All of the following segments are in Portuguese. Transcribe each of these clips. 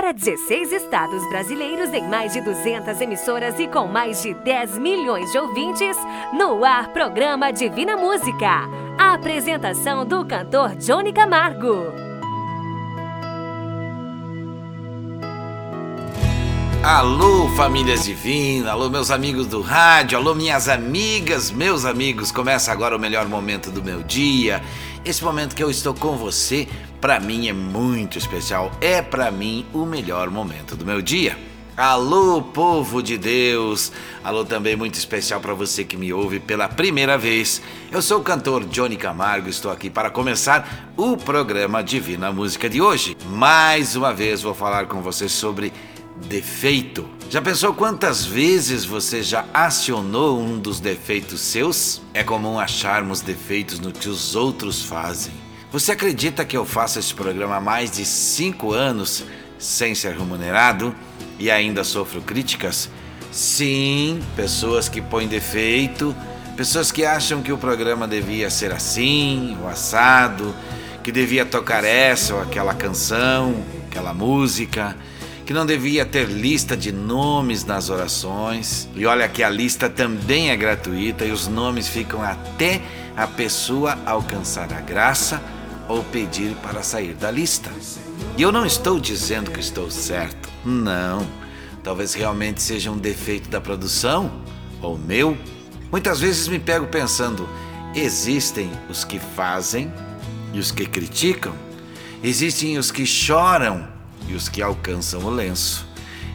Para 16 estados brasileiros em mais de 200 emissoras e com mais de 10 milhões de ouvintes, no ar programa Divina Música. A apresentação do cantor Johnny Camargo. Alô, famílias divinas, alô, meus amigos do rádio, alô, minhas amigas, meus amigos. Começa agora o melhor momento do meu dia. Esse momento que eu estou com você, para mim é muito especial. É para mim o melhor momento do meu dia. Alô, povo de Deus! Alô também muito especial para você que me ouve pela primeira vez. Eu sou o cantor Johnny Camargo, estou aqui para começar o programa Divina Música de hoje. Mais uma vez vou falar com você sobre defeito. Já pensou quantas vezes você já acionou um dos defeitos seus? É comum acharmos defeitos no que os outros fazem. Você acredita que eu faço esse programa há mais de cinco anos sem ser remunerado e ainda sofro críticas? Sim, pessoas que põem defeito, pessoas que acham que o programa devia ser assim, o assado, que devia tocar essa ou aquela canção, aquela música que não devia ter lista de nomes nas orações. E olha que a lista também é gratuita e os nomes ficam até a pessoa alcançar a graça ou pedir para sair da lista. E eu não estou dizendo que estou certo. Não. Talvez realmente seja um defeito da produção ou meu. Muitas vezes me pego pensando: existem os que fazem e os que criticam. Existem os que choram e os que alcançam o lenço.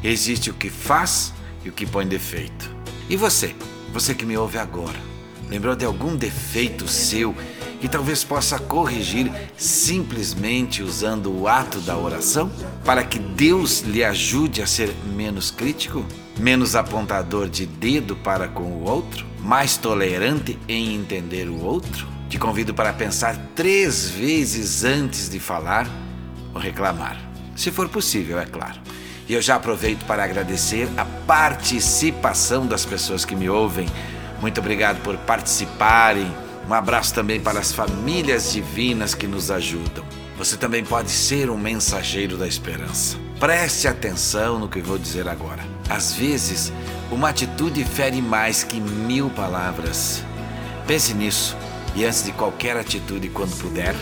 Existe o que faz e o que põe defeito. E você? Você que me ouve agora, lembrou de algum defeito seu que talvez possa corrigir simplesmente usando o ato da oração? Para que Deus lhe ajude a ser menos crítico? Menos apontador de dedo para com o outro? Mais tolerante em entender o outro? Te convido para pensar três vezes antes de falar ou reclamar se for possível, é claro. E eu já aproveito para agradecer a participação das pessoas que me ouvem. Muito obrigado por participarem. Um abraço também para as famílias divinas que nos ajudam. Você também pode ser um mensageiro da esperança. Preste atenção no que vou dizer agora. Às vezes, uma atitude fere mais que mil palavras. Pense nisso e, antes de qualquer atitude, quando puder,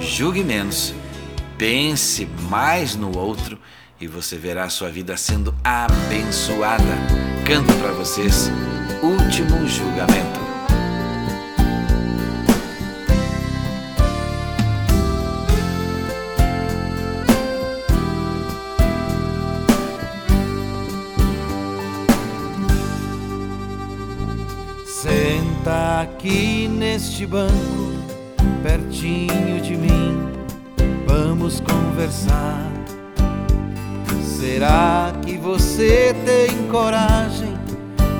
julgue menos pense mais no outro e você verá sua vida sendo abençoada. Canto para vocês Último Julgamento. Senta aqui neste banco, pertinho de mim Vamos conversar. Será que você tem coragem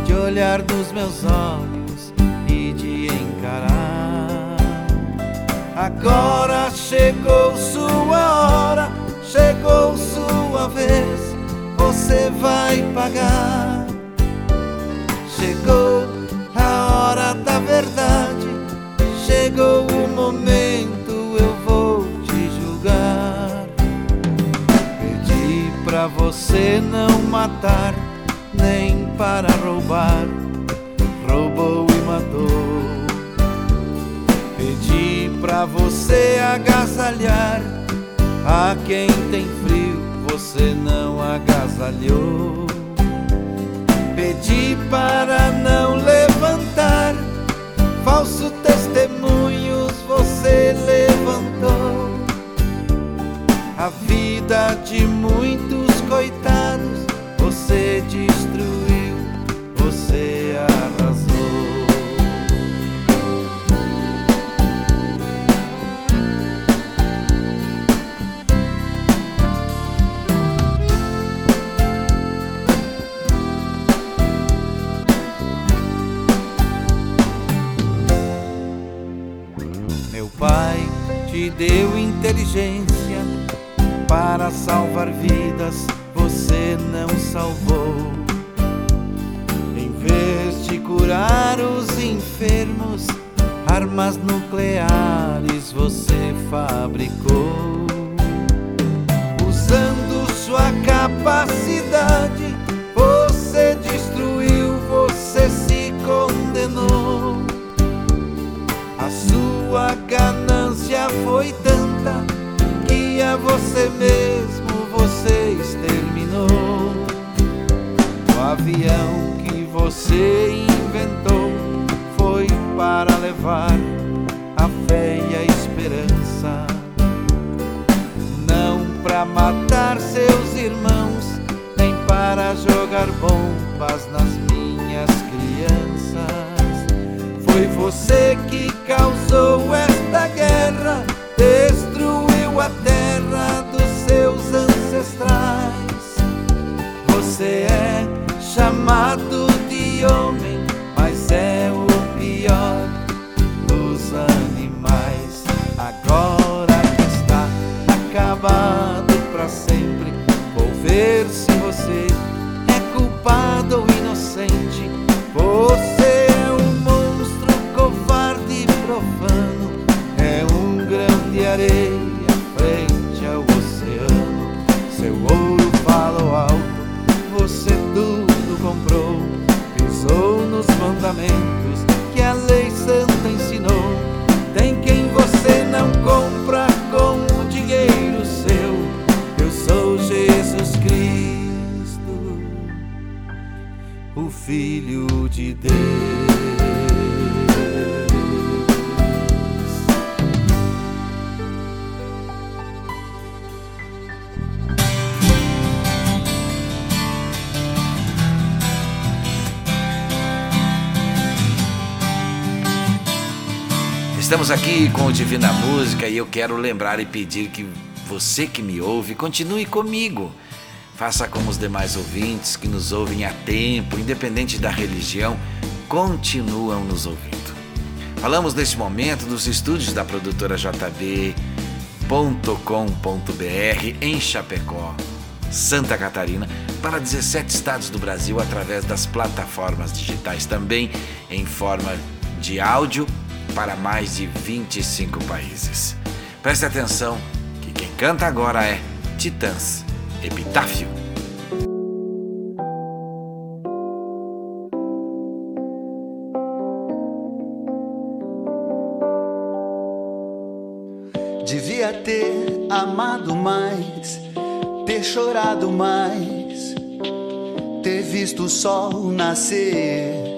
de olhar nos meus olhos e de encarar? Agora chegou sua hora, chegou sua vez, você vai pagar. Chegou a hora da verdade, chegou o momento você não matar, nem para roubar. Roubou e matou. Pedi para você agasalhar a quem tem frio, você não agasalhou. Pedi para não levantar falso testemunhos, você levantou a vida de muitos coitados, você destruiu, você arrasou. Meu pai te deu inteligência para salvar vidas você não salvou. Em vez de curar os enfermos, armas nucleares você fabricou. Usando sua capacidade. Você destruiu, você se condenou. A sua ganância foi tanta que a você mesmo avião que você inventou foi para levar a fé e a esperança, não para matar seus irmãos, nem para jogar bombas nas minhas crianças. Foi você que causou esta guerra, destruiu a terra dos seus ancestrais. Você é chamado de homem, mas é o pior dos animais. Agora que está acabado para sempre, vou ver se você é culpado ou inocente. Você é um monstro covarde e profano, é um grão de areia mandamentos que a lei santa ensinou. Tem quem você não compra com o dinheiro seu. Eu sou Jesus Cristo, o Filho de Deus. Estamos aqui com o Divina Música e eu quero lembrar e pedir que você que me ouve continue comigo. Faça como os demais ouvintes que nos ouvem há tempo, independente da religião, continuam nos ouvindo. Falamos neste momento dos estúdios da produtora JB.com.br em Chapecó, Santa Catarina, para 17 estados do Brasil através das plataformas digitais, também em forma de áudio para mais de 25 países. Preste atenção que quem canta agora é Titãs Epitáfio. Devia ter amado mais, ter chorado mais, ter visto o sol nascer.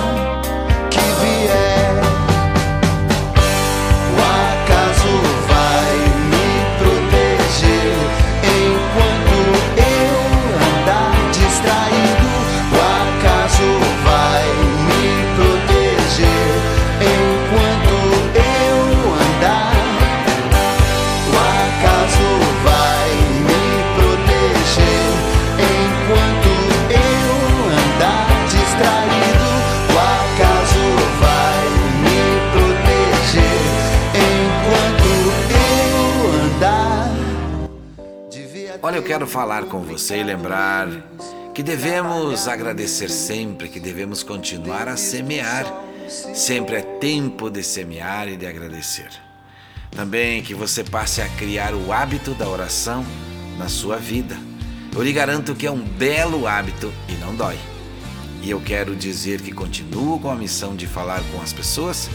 falar com você e lembrar que devemos agradecer sempre, que devemos continuar a semear. Sempre é tempo de semear e de agradecer. Também que você passe a criar o hábito da oração na sua vida. Eu lhe garanto que é um belo hábito e não dói. E eu quero dizer que continuo com a missão de falar com as pessoas.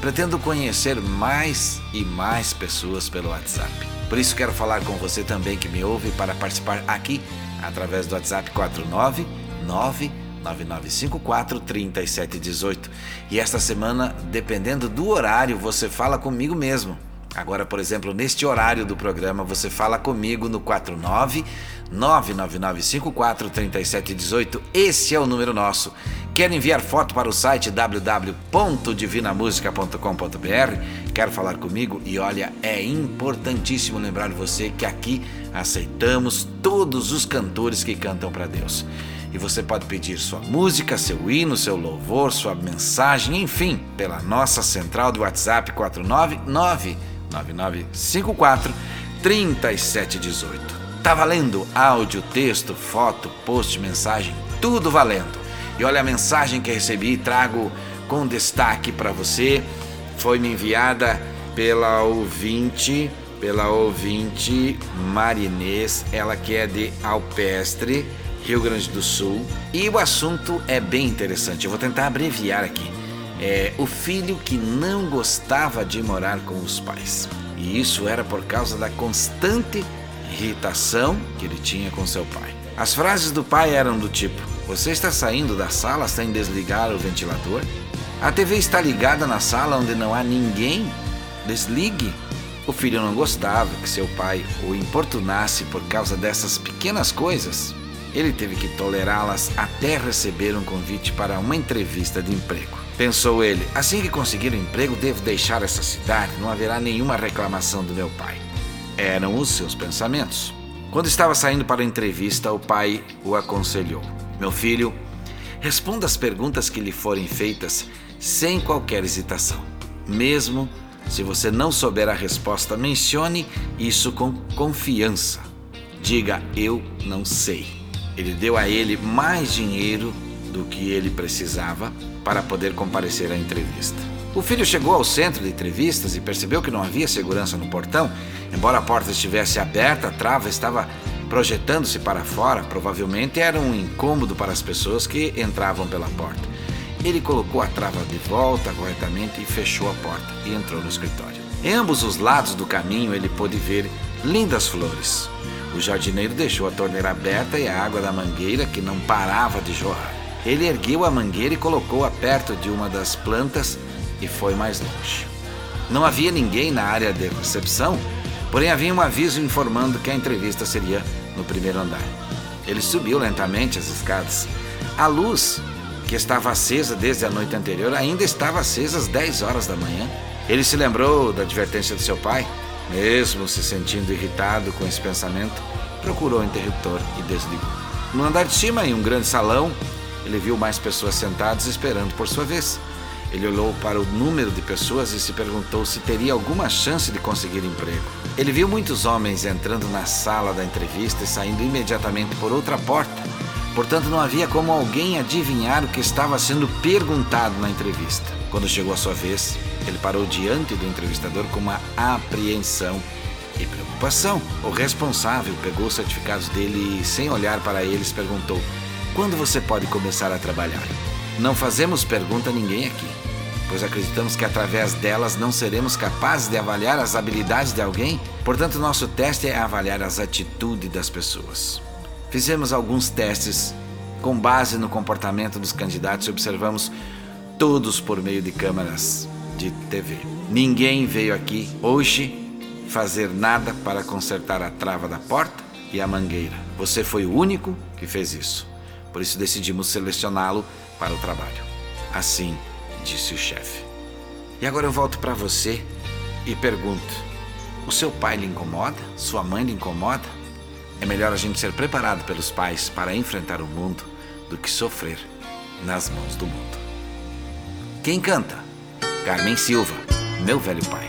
Pretendo conhecer mais e mais pessoas pelo WhatsApp. Por isso quero falar com você também que me ouve para participar aqui através do WhatsApp 499 9954 3718. E esta semana, dependendo do horário, você fala comigo mesmo. Agora, por exemplo, neste horário do programa, você fala comigo no 49 99954 3718. Esse é o número nosso. Quer enviar foto para o site www.divinamusica.com.br? Quer falar comigo? E olha, é importantíssimo lembrar você que aqui aceitamos todos os cantores que cantam para Deus. E você pode pedir sua música, seu hino, seu louvor, sua mensagem, enfim, pela nossa central do WhatsApp 499 9954 3718. Tá valendo áudio, texto, foto, post, mensagem, tudo valendo. E olha a mensagem que recebi, trago com destaque para você. Foi me enviada pela ouvinte, pela ouvinte Marinês, ela que é de Alpestre, Rio Grande do Sul. E o assunto é bem interessante. Eu vou tentar abreviar aqui é, o filho que não gostava de morar com os pais. E isso era por causa da constante irritação que ele tinha com seu pai. As frases do pai eram do tipo: Você está saindo da sala sem desligar o ventilador? A TV está ligada na sala onde não há ninguém? Desligue. O filho não gostava que seu pai o importunasse por causa dessas pequenas coisas. Ele teve que tolerá-las até receber um convite para uma entrevista de emprego. Pensou ele: assim que conseguir um emprego, devo deixar essa cidade, não haverá nenhuma reclamação do meu pai. Eram os seus pensamentos. Quando estava saindo para a entrevista, o pai o aconselhou: Meu filho, responda as perguntas que lhe forem feitas sem qualquer hesitação. Mesmo se você não souber a resposta, mencione isso com confiança. Diga: Eu não sei. Ele deu a ele mais dinheiro do que ele precisava para poder comparecer à entrevista. O filho chegou ao centro de entrevistas e percebeu que não havia segurança no portão. Embora a porta estivesse aberta, a trava estava projetando-se para fora. Provavelmente era um incômodo para as pessoas que entravam pela porta. Ele colocou a trava de volta corretamente e fechou a porta e entrou no escritório. Em ambos os lados do caminho ele pôde ver lindas flores. O jardineiro deixou a torneira aberta e a água da mangueira, que não parava de jorrar. Ele ergueu a mangueira e colocou-a perto de uma das plantas e foi mais longe. Não havia ninguém na área de recepção, porém havia um aviso informando que a entrevista seria no primeiro andar. Ele subiu lentamente as escadas. A luz, que estava acesa desde a noite anterior, ainda estava acesa às 10 horas da manhã. Ele se lembrou da advertência de seu pai, mesmo se sentindo irritado com esse pensamento, procurou o interruptor e desligou. No andar de cima, em um grande salão, ele viu mais pessoas sentadas esperando por sua vez. Ele olhou para o número de pessoas e se perguntou se teria alguma chance de conseguir emprego. Ele viu muitos homens entrando na sala da entrevista e saindo imediatamente por outra porta. Portanto, não havia como alguém adivinhar o que estava sendo perguntado na entrevista. Quando chegou a sua vez, ele parou diante do entrevistador com uma apreensão e preocupação. O responsável pegou os certificados dele e, sem olhar para eles, perguntou: quando você pode começar a trabalhar? Não fazemos pergunta a ninguém aqui, pois acreditamos que através delas não seremos capazes de avaliar as habilidades de alguém. Portanto, nosso teste é avaliar as atitudes das pessoas. Fizemos alguns testes com base no comportamento dos candidatos e observamos todos por meio de câmeras de TV. Ninguém veio aqui hoje fazer nada para consertar a trava da porta e a mangueira. Você foi o único que fez isso. Por isso decidimos selecioná-lo para o trabalho. Assim disse o chefe. E agora eu volto para você e pergunto: o seu pai lhe incomoda? Sua mãe lhe incomoda? É melhor a gente ser preparado pelos pais para enfrentar o mundo do que sofrer nas mãos do mundo. Quem canta? Carmen Silva, meu velho pai.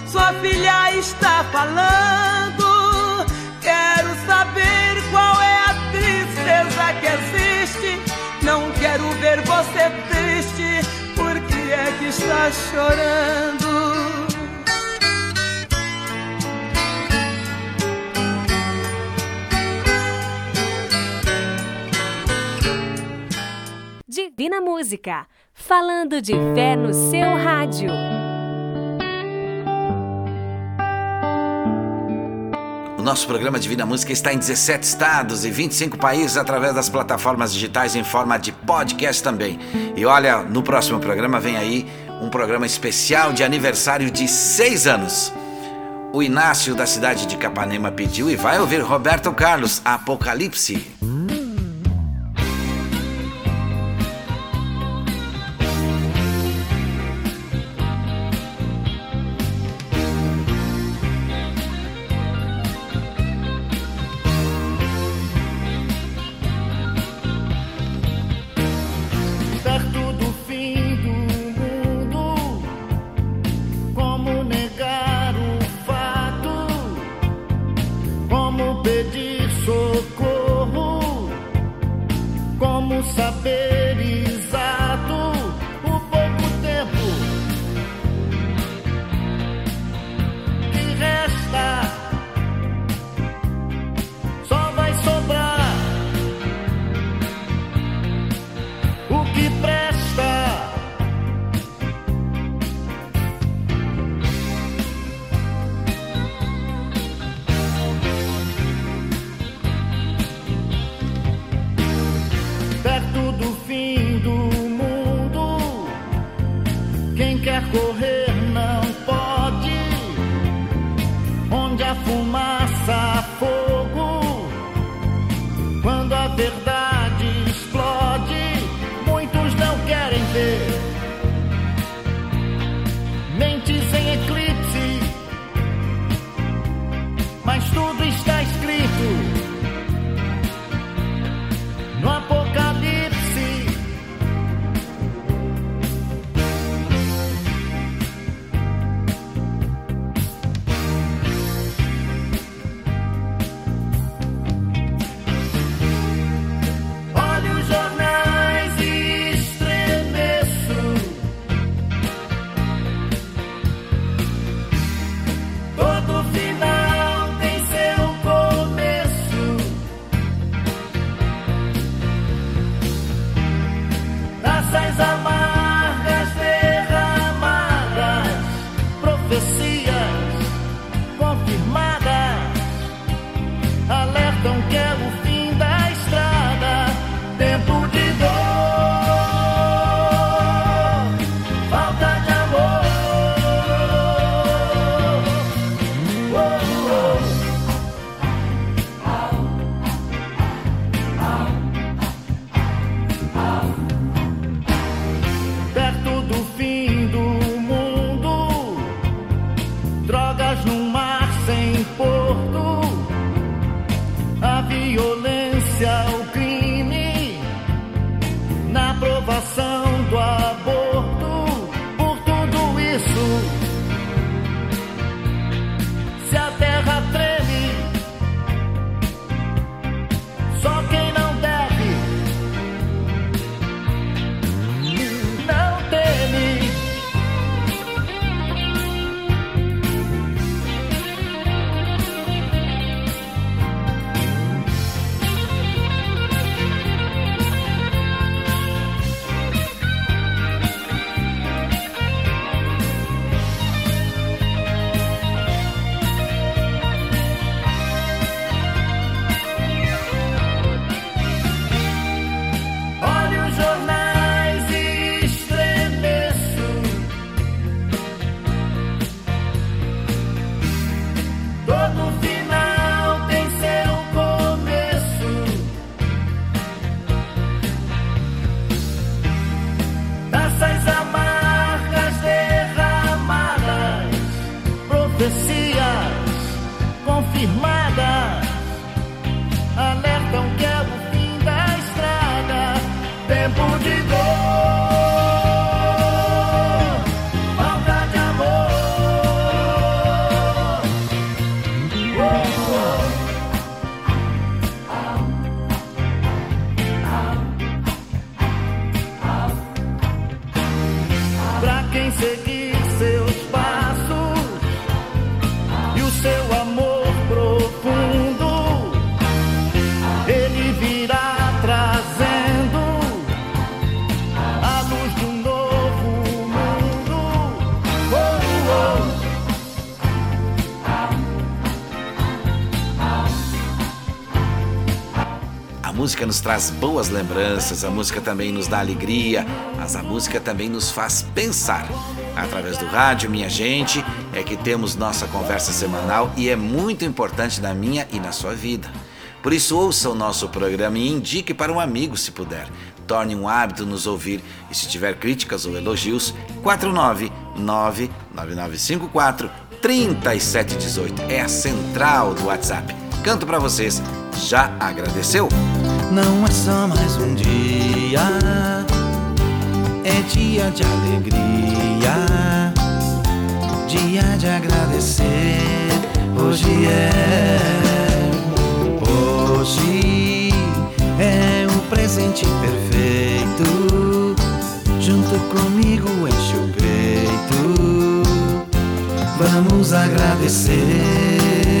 sua filha está falando. Quero saber qual é a tristeza que existe. Não quero ver você triste. Por que é que está chorando? Divina Música, falando de fé no seu rádio. O nosso programa Divina Música está em 17 estados e 25 países através das plataformas digitais em forma de podcast também. E olha, no próximo programa vem aí um programa especial de aniversário de seis anos. O Inácio da cidade de Capanema pediu e vai ouvir Roberto Carlos, Apocalipse. fumar. Música nos traz boas lembranças, a música também nos dá alegria, mas a música também nos faz pensar. Através do rádio, minha gente, é que temos nossa conversa semanal e é muito importante na minha e na sua vida. Por isso, ouça o nosso programa e indique para um amigo se puder. Torne um hábito nos ouvir e se tiver críticas ou elogios, 499-9954 3718 é a central do WhatsApp. Canto para vocês. Já agradeceu? Não é só mais um dia, é dia de alegria, dia de agradecer. Hoje é, hoje é o presente perfeito. Junto comigo enche o peito, vamos agradecer.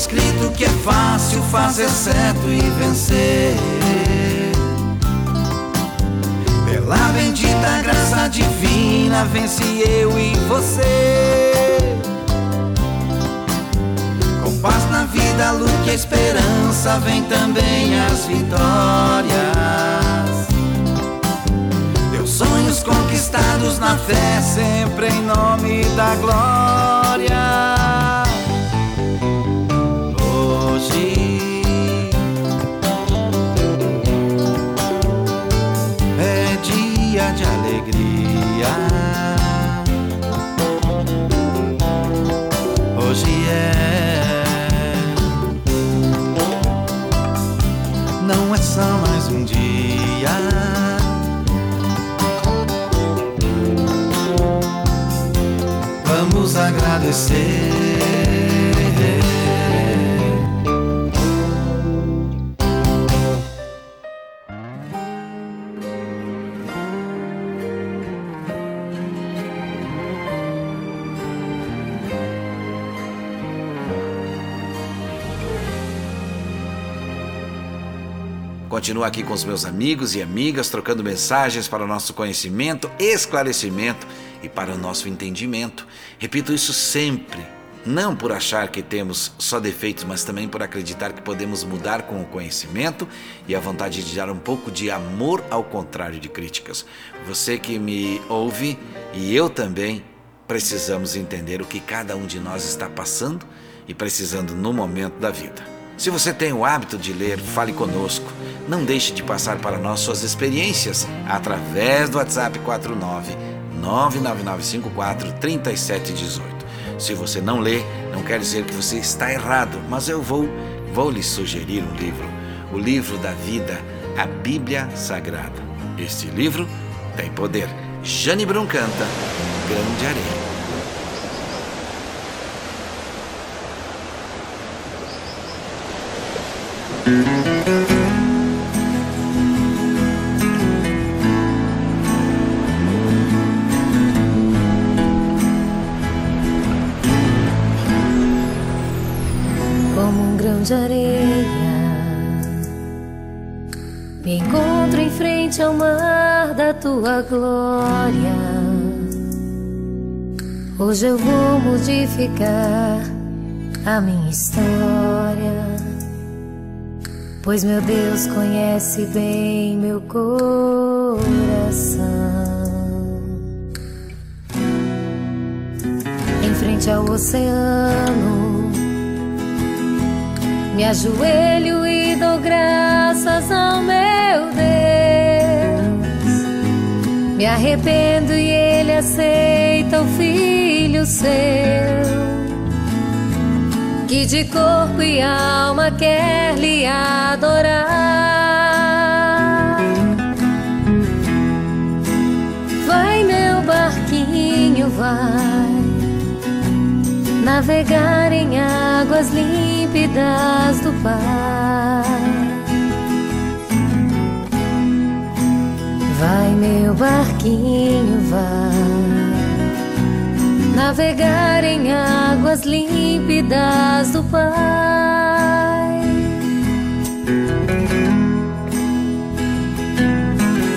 Escrito que é fácil fazer certo e vencer. Pela bendita graça divina, vence eu e você. Com paz na vida, luz e esperança, vem também as vitórias. Teus sonhos conquistados na fé, sempre em nome da glória. Continuo aqui com os meus amigos e amigas, trocando mensagens para o nosso conhecimento, esclarecimento e para o nosso entendimento. Repito isso sempre, não por achar que temos só defeitos, mas também por acreditar que podemos mudar com o conhecimento e a vontade de dar um pouco de amor ao contrário de críticas. Você que me ouve e eu também precisamos entender o que cada um de nós está passando e precisando no momento da vida. Se você tem o hábito de ler, fale conosco. Não deixe de passar para nós suas experiências através do WhatsApp 49 99954 3718. Se você não lê, não quer dizer que você está errado, mas eu vou vou lhe sugerir um livro, o livro da vida, a Bíblia Sagrada. Este livro tem poder. Jane Brum canta Grande Areia. Tua glória. Hoje eu vou modificar a minha história. Pois meu Deus conhece bem meu coração. Em frente ao oceano, me ajoelho e dou graças ao meu Deus. Me arrependo e Ele aceita o filho seu que de corpo e alma quer lhe adorar. Vai, meu barquinho, vai navegar em águas límpidas do Pai. Meu barquinho, vai navegar em águas límpidas do Pai.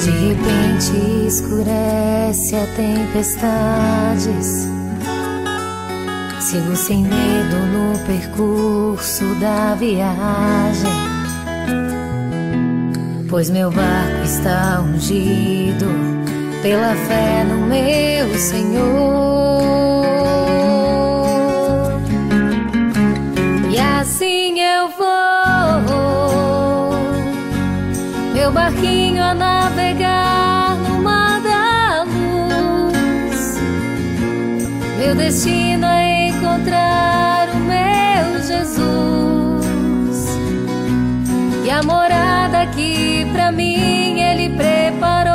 De repente escurece a tempestades. Sigo sem medo no percurso da viagem. Pois meu barco está ungido pela fé no meu Senhor. assim eu vou, meu barquinho a navegar no mar da luz. Meu destino é encontrar o meu Jesus e a morada que pra mim ele preparou.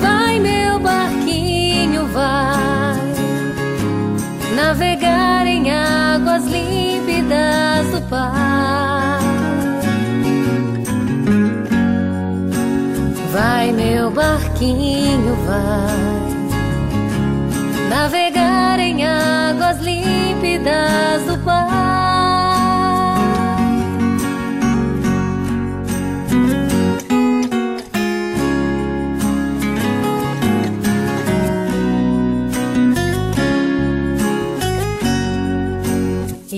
Vai, meu barquinho, vai navegar em águas límpidas do Pai. Vai, meu barquinho, vai navegar em águas límpidas do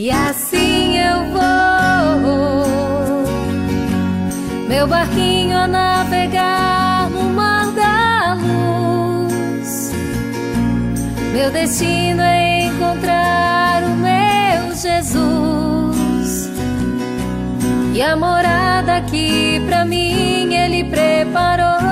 E assim eu vou, meu barquinho a navegar no mar da luz. Meu destino é encontrar o meu Jesus e a morada que pra mim ele preparou.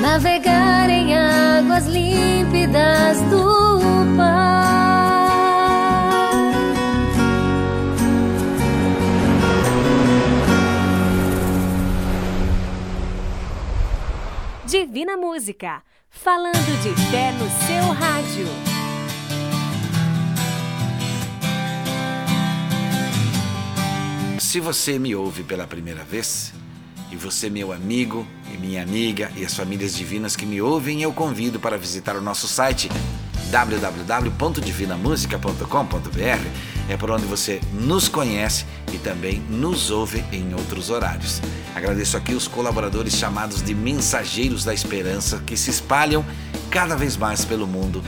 navegar em águas límpidas do Pai. Divina Música, falando de fé no seu rádio. Se você me ouve pela primeira vez, e você, meu amigo e minha amiga, e as famílias divinas que me ouvem, eu convido para visitar o nosso site www.divinamusica.com.br. É por onde você nos conhece e também nos ouve em outros horários. Agradeço aqui os colaboradores chamados de Mensageiros da Esperança que se espalham cada vez mais pelo mundo,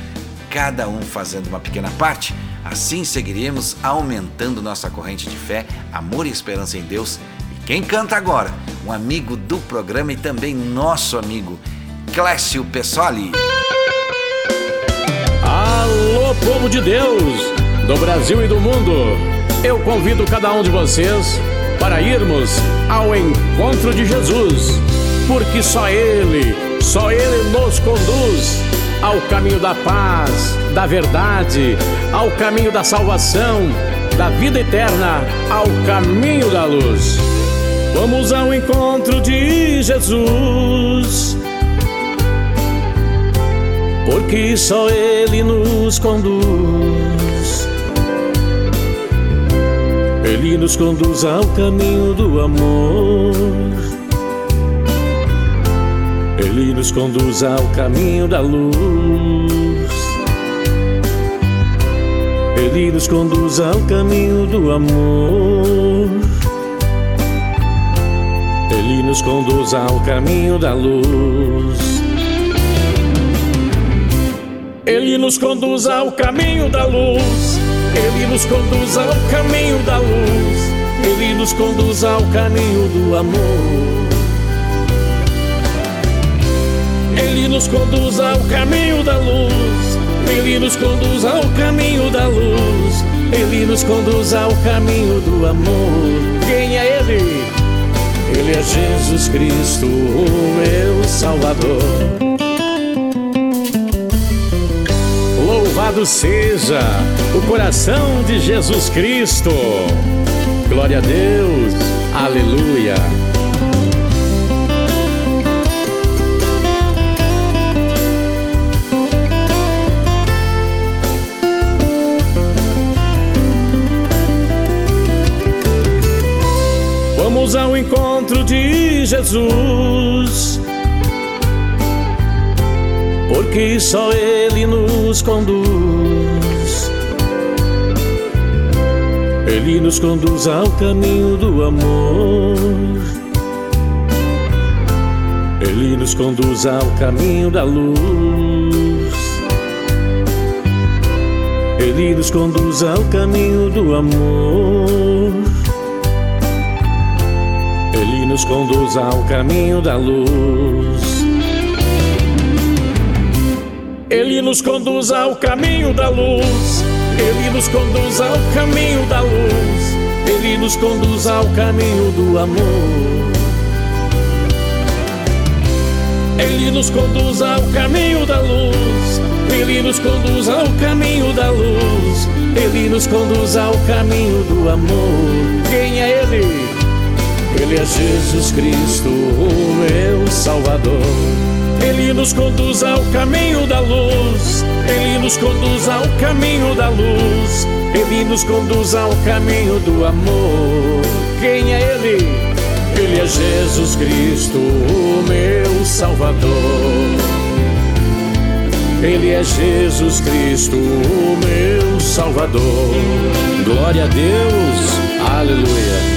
cada um fazendo uma pequena parte. Assim seguiremos aumentando nossa corrente de fé, amor e esperança em Deus. Quem canta agora? Um amigo do programa e também nosso amigo, Clécio Pessoli. Alô, povo de Deus, do Brasil e do mundo. Eu convido cada um de vocês para irmos ao encontro de Jesus, porque só Ele, só Ele nos conduz ao caminho da paz, da verdade, ao caminho da salvação, da vida eterna, ao caminho da luz. Vamos ao encontro de Jesus porque só Ele nos conduz. Ele nos conduz ao caminho do amor. Ele nos conduz ao caminho da luz. Ele nos conduz ao caminho do amor. Nos conduz ao caminho da luz. Ele nos conduz ao caminho da luz. Ele nos conduz ao caminho da luz. Ele nos conduz ao caminho do amor. Ele nos conduz ao caminho da luz. Ele nos conduz ao caminho da luz. Ele nos conduz ao caminho do amor. Quem é Ele? Ele é Jesus Cristo, o meu Salvador. Louvado seja o coração de Jesus Cristo. Glória a Deus. Aleluia. Vamos ao encontro de Jesus porque só Ele nos conduz. Ele nos conduz ao caminho do amor. Ele nos conduz ao caminho da luz. Ele nos conduz ao caminho do amor. Nos conduz ao caminho da luz. Ele nos conduz ao caminho da luz. Ele nos conduz ao caminho da luz. Ele nos conduz ao caminho do amor. Ele nos conduz ao caminho da luz. Ele nos conduz ao caminho da luz. Ele nos conduz ao caminho do amor. Quem é Ele? Ele é Jesus Cristo, o meu Salvador. Ele nos conduz ao caminho da luz. Ele nos conduz ao caminho da luz. Ele nos conduz ao caminho do amor. Quem é Ele? Ele é Jesus Cristo, o meu Salvador. Ele é Jesus Cristo, o meu Salvador. Glória a Deus, aleluia.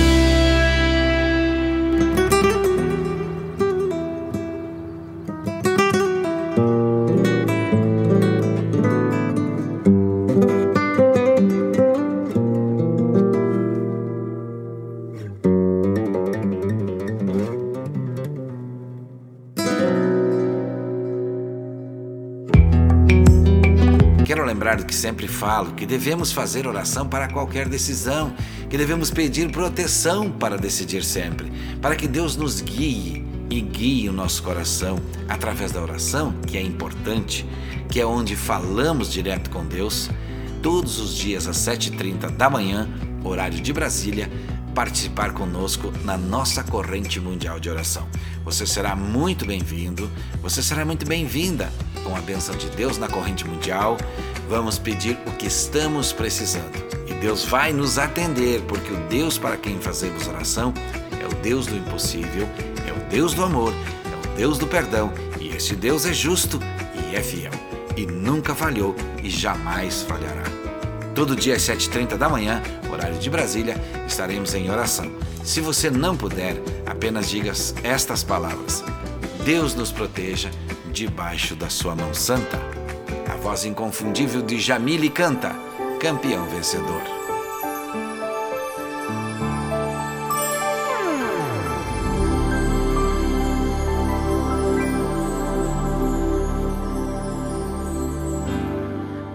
Que sempre falo que devemos fazer oração para qualquer decisão, que devemos pedir proteção para decidir sempre, para que Deus nos guie e guie o nosso coração através da oração, que é importante, que é onde falamos direto com Deus, todos os dias às 7h30 da manhã, horário de Brasília, participar conosco na nossa corrente mundial de oração. Você será muito bem-vindo, você será muito bem-vinda com a benção de Deus na corrente mundial. Vamos pedir o que estamos precisando e Deus vai nos atender, porque o Deus para quem fazemos oração é o Deus do impossível, é o Deus do amor, é o Deus do perdão, e esse Deus é justo e é fiel, e nunca falhou e jamais falhará. Todo dia às 7h30 da manhã, horário de Brasília, estaremos em oração. Se você não puder, apenas diga estas palavras: Deus nos proteja debaixo da sua mão santa. Voz inconfundível de Jamile canta, campeão vencedor.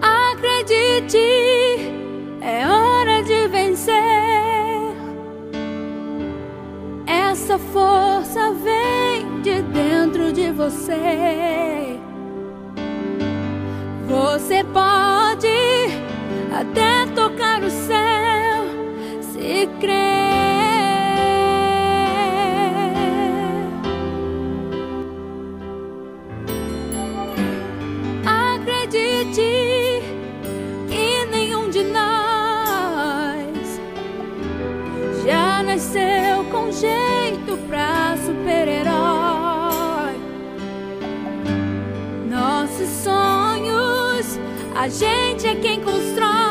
Acredite, é hora de vencer. Essa força vem de dentro de você. É quem constrói.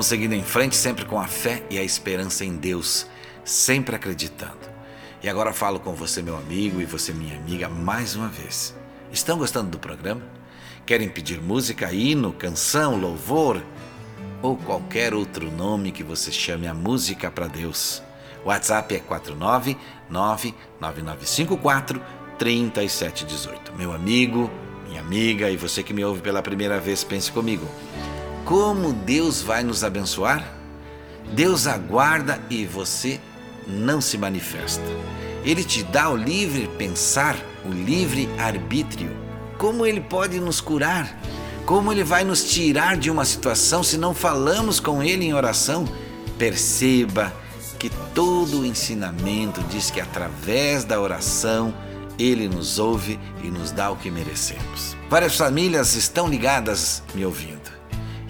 Vamos seguindo em frente sempre com a fé e a esperança em Deus, sempre acreditando. E agora falo com você, meu amigo, e você, minha amiga, mais uma vez. Estão gostando do programa? Querem pedir música, hino, canção, louvor ou qualquer outro nome que você chame a música para Deus? WhatsApp é 4999954 3718. Meu amigo, minha amiga e você que me ouve pela primeira vez, pense comigo. Como Deus vai nos abençoar? Deus aguarda e você não se manifesta. Ele te dá o livre pensar, o livre arbítrio. Como ele pode nos curar? Como ele vai nos tirar de uma situação se não falamos com ele em oração? Perceba que todo o ensinamento diz que através da oração ele nos ouve e nos dá o que merecemos. Várias famílias estão ligadas me ouvindo.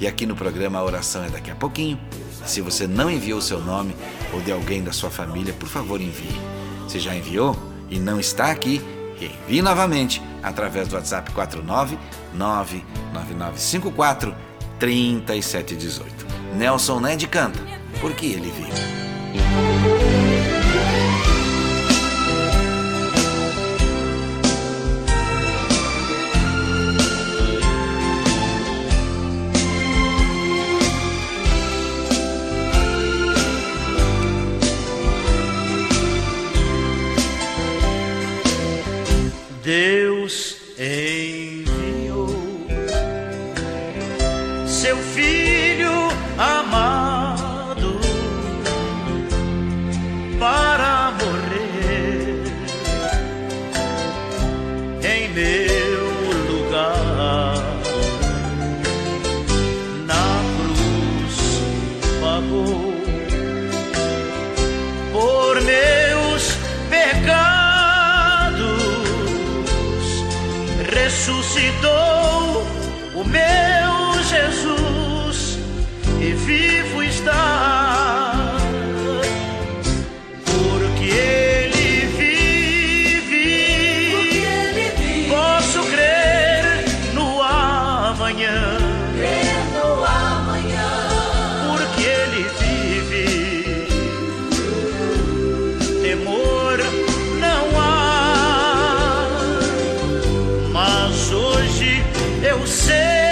E aqui no programa a oração é daqui a pouquinho. Se você não enviou seu nome ou de alguém da sua família, por favor envie. Se já enviou e não está aqui, envie novamente através do WhatsApp 49 99954 3718. Nelson Ned canta, porque ele vive. Hoje eu sei,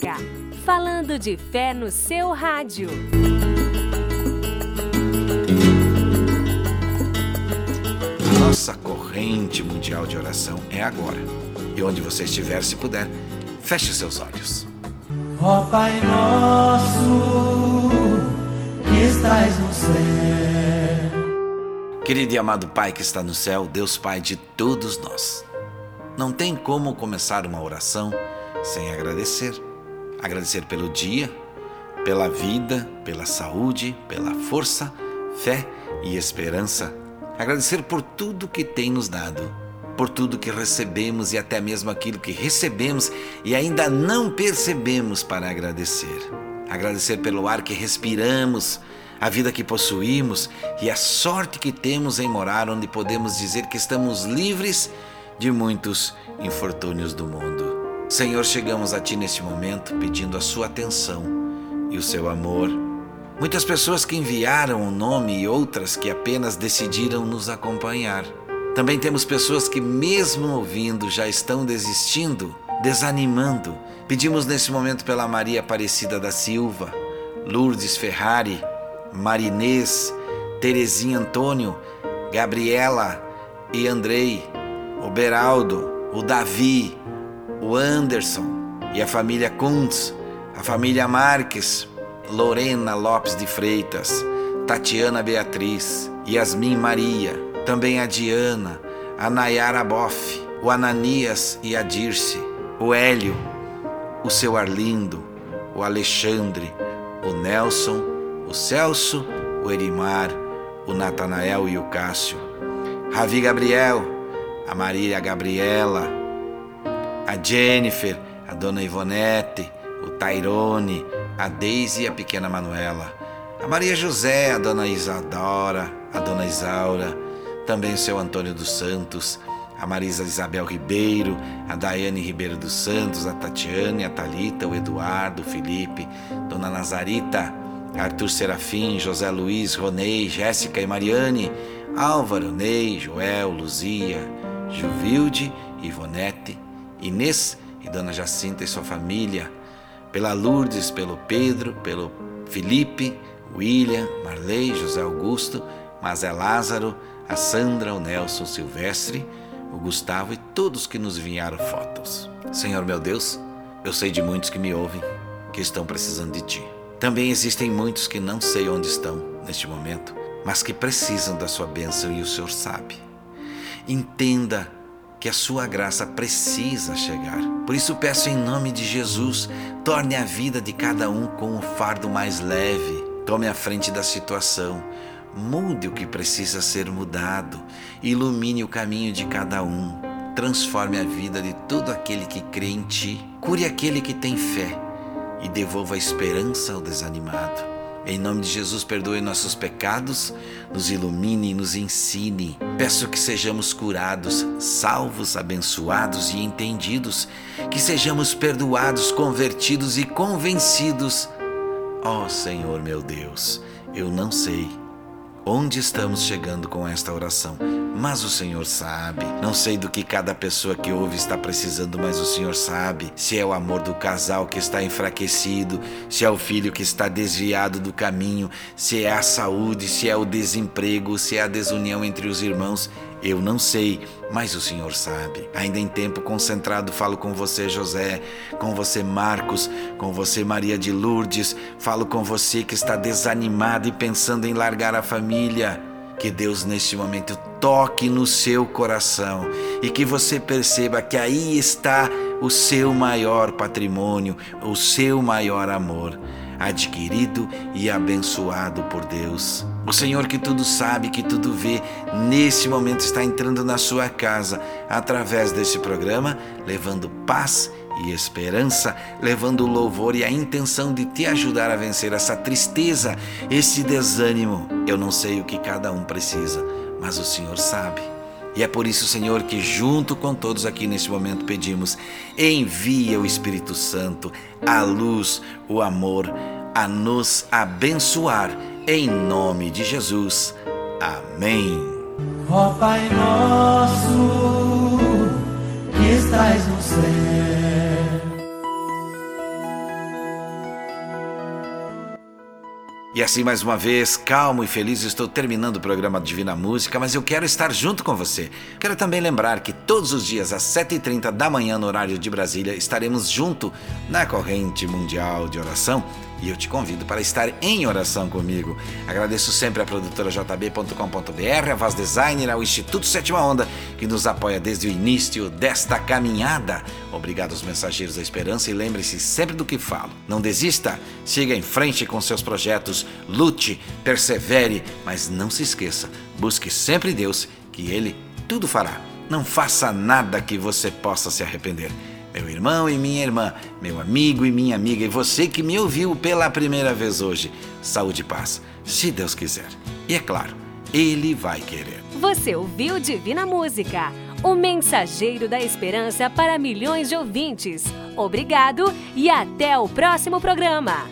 Música. Falando de fé no seu rádio. Nossa corrente mundial de oração é agora. E onde você estiver, se puder, feche seus olhos. Ó Pai nosso, que estais no céu. Querido e amado Pai que está no céu, Deus Pai de todos nós. Não tem como começar uma oração sem agradecer. Agradecer pelo dia, pela vida, pela saúde, pela força, fé e esperança. Agradecer por tudo que tem nos dado, por tudo que recebemos e até mesmo aquilo que recebemos e ainda não percebemos para agradecer. Agradecer pelo ar que respiramos, a vida que possuímos e a sorte que temos em morar onde podemos dizer que estamos livres de muitos infortúnios do mundo. Senhor, chegamos a Ti neste momento pedindo a Sua atenção e o Seu amor. Muitas pessoas que enviaram o nome e outras que apenas decidiram nos acompanhar. Também temos pessoas que, mesmo ouvindo, já estão desistindo, desanimando. Pedimos nesse momento pela Maria Aparecida da Silva, Lourdes Ferrari, Marinês, Terezinha Antônio, Gabriela e Andrei, o Beraldo, o Davi, o Anderson e a família Kuntz, a família Marques, Lorena Lopes de Freitas, Tatiana Beatriz, Yasmin Maria, também a Diana, a Nayara Boff, o Ananias e a Dirce, o Hélio, o seu Arlindo, o Alexandre, o Nelson o Celso, o Erimar, o Natanael e o Cássio, Ravi Gabriel, a Maria Gabriela, a Jennifer, a Dona Ivonete, o Tairone, a Deise e a pequena Manuela, a Maria José, a Dona Isadora, a Dona Isaura, também o seu Antônio dos Santos, a Marisa Isabel Ribeiro, a Daiane Ribeiro dos Santos, a Tatiane, a Talita, o Eduardo, o Felipe, Dona Nazarita, Arthur Serafim, José Luiz, Ronei, Jéssica e Mariane, Álvaro, Ney, Joel, Luzia, Juvilde, Ivonete, Inês e Dona Jacinta e sua família, pela Lourdes, pelo Pedro, pelo Felipe, William, Marley, José Augusto, Mazé Lázaro, a Sandra, o Nelson Silvestre, o Gustavo e todos que nos enviaram fotos. Senhor meu Deus, eu sei de muitos que me ouvem, que estão precisando de Ti. Também existem muitos que não sei onde estão neste momento, mas que precisam da sua bênção e o Senhor sabe. Entenda que a sua graça precisa chegar. Por isso peço em nome de Jesus, torne a vida de cada um com um fardo mais leve. Tome a frente da situação. Mude o que precisa ser mudado. Ilumine o caminho de cada um. Transforme a vida de todo aquele que crê em ti. Cure aquele que tem fé e devolva a esperança ao desanimado. Em nome de Jesus, perdoe nossos pecados, nos ilumine e nos ensine. Peço que sejamos curados, salvos, abençoados e entendidos, que sejamos perdoados, convertidos e convencidos. Ó oh, Senhor meu Deus, eu não sei onde estamos chegando com esta oração, mas o Senhor sabe. Não sei do que cada pessoa que ouve está precisando, mas o Senhor sabe. Se é o amor do casal que está enfraquecido, se é o filho que está desviado do caminho, se é a saúde, se é o desemprego, se é a desunião entre os irmãos. Eu não sei, mas o Senhor sabe. Ainda em tempo concentrado, falo com você, José, com você, Marcos, com você, Maria de Lourdes, falo com você que está desanimado e pensando em largar a família. Que Deus neste momento toque no seu coração e que você perceba que aí está o seu maior patrimônio, o seu maior amor adquirido e abençoado por Deus. O Senhor que tudo sabe, que tudo vê, nesse momento está entrando na sua casa através desse programa, levando paz e esperança, levando louvor e a intenção de te ajudar a vencer essa tristeza, esse desânimo. Eu não sei o que cada um precisa, mas o Senhor sabe. E é por isso, Senhor, que junto com todos aqui neste momento pedimos: envia o Espírito Santo, a luz, o amor, a nos abençoar em nome de Jesus. Amém. Ó Pai nosso, que estás no céu. E assim, mais uma vez, calmo e feliz, estou terminando o programa Divina Música, mas eu quero estar junto com você. Quero também lembrar que todos os dias, às 7h30 da manhã, no horário de Brasília, estaremos junto na corrente mundial de oração e eu te convido para estar em oração comigo. Agradeço sempre a produtora jb.com.br, a Voz Designer, ao Instituto Sétima Onda, que nos apoia desde o início desta caminhada. Obrigado aos mensageiros da esperança e lembre-se sempre do que falo. Não desista, siga em frente com seus projetos, lute, persevere, mas não se esqueça, busque sempre Deus, que Ele tudo fará. Não faça nada que você possa se arrepender meu irmão e minha irmã, meu amigo e minha amiga, e você que me ouviu pela primeira vez hoje. Saúde e paz, se Deus quiser. E é claro, Ele vai querer. Você ouviu Divina Música, o mensageiro da esperança para milhões de ouvintes. Obrigado e até o próximo programa.